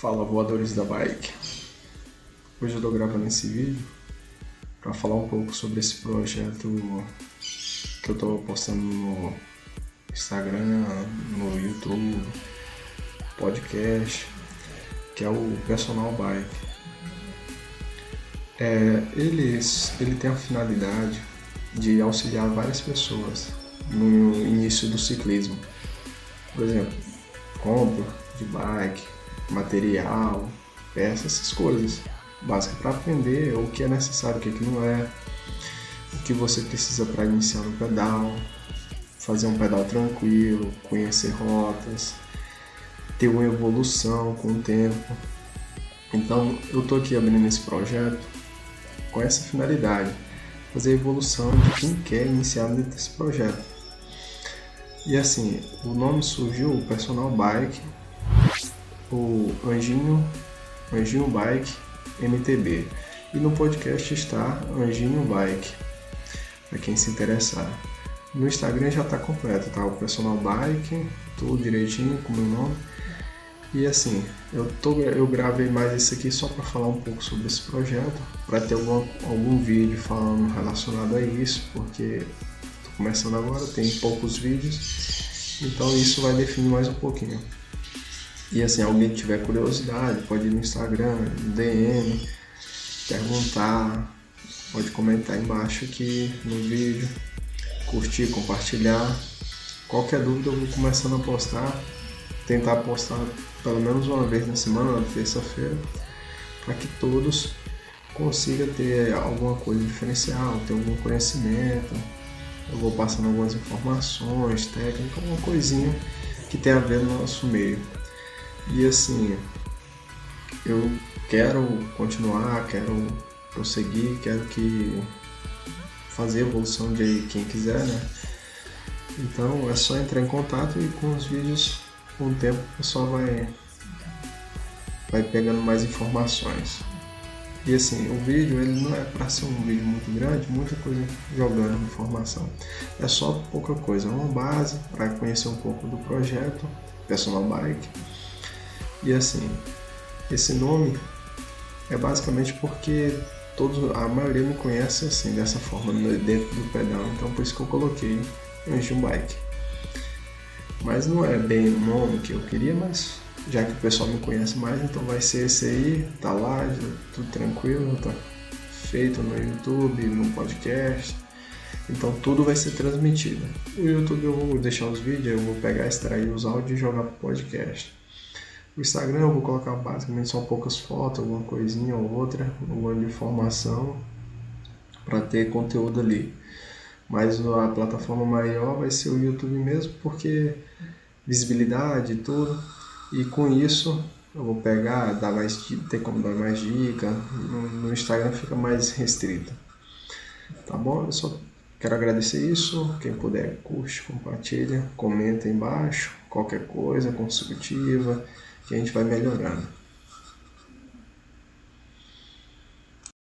Fala voadores da bike. Hoje eu tô gravando esse vídeo para falar um pouco sobre esse projeto que eu tô postando no Instagram, no YouTube, podcast, que é o Personal Bike. É, ele, ele tem a finalidade de auxiliar várias pessoas no início do ciclismo. Por exemplo, compra de bike, material, peças, essas coisas. Básicas para aprender o que é necessário, o que, é que não é, o que você precisa para iniciar no pedal, fazer um pedal tranquilo, conhecer rotas, ter uma evolução com o tempo. Então eu estou aqui abrindo esse projeto com essa finalidade, fazer a evolução de quem quer iniciar nesse projeto. E assim, o nome surgiu, o Personal Bike, o Anjinho, Anjinho Bike MTB. E no podcast está Anjinho Bike, para quem se interessar. No Instagram já está completo, tá? O Personal Bike, tudo direitinho com o meu nome. E assim, eu, tô, eu gravei mais isso aqui só para falar um pouco sobre esse projeto, para ter algum, algum vídeo falando relacionado a isso, porque estou começando agora, tem poucos vídeos, então isso vai definir mais um pouquinho. E assim, alguém que tiver curiosidade, pode ir no Instagram, no DM, perguntar, pode comentar embaixo aqui no vídeo, curtir, compartilhar. Qualquer dúvida eu vou começando a postar, tentar postar pelo menos uma vez na semana, na terça-feira, para que todos consigam ter alguma coisa diferencial, ter algum conhecimento. Eu vou passando algumas informações, técnicas, alguma coisinha que tem a ver no nosso meio. E assim, eu quero continuar, quero prosseguir, quero que fazer evolução de quem quiser, né? Então é só entrar em contato e com os vídeos, com o tempo o pessoal vai, vai pegando mais informações. E assim, o vídeo ele não é para ser um vídeo muito grande, muita coisa jogando informação. É só pouca coisa, uma base para conhecer um pouco do projeto Personal Bike e assim, esse nome é basicamente porque todos, a maioria me conhece assim, dessa forma, dentro do pedal. Então por isso que eu coloquei Anjinho Bike. Mas não é bem o nome que eu queria, mas já que o pessoal me conhece mais, então vai ser esse aí, tá lá, tudo tranquilo, tá feito no YouTube, no podcast. Então tudo vai ser transmitido. O YouTube eu vou deixar os vídeos, eu vou pegar, extrair os áudios e jogar pro podcast. O Instagram eu vou colocar basicamente só poucas fotos, alguma coisinha ou outra, alguma informação para ter conteúdo ali. Mas a plataforma maior vai ser o YouTube mesmo, porque visibilidade e tudo. E com isso eu vou pegar, dar mais, ter como dar mais dica. No, Instagram fica mais restrito. Tá bom? Eu só quero agradecer isso. Quem puder, curte, compartilha, comenta embaixo. Qualquer coisa construtiva que a gente vai melhorando.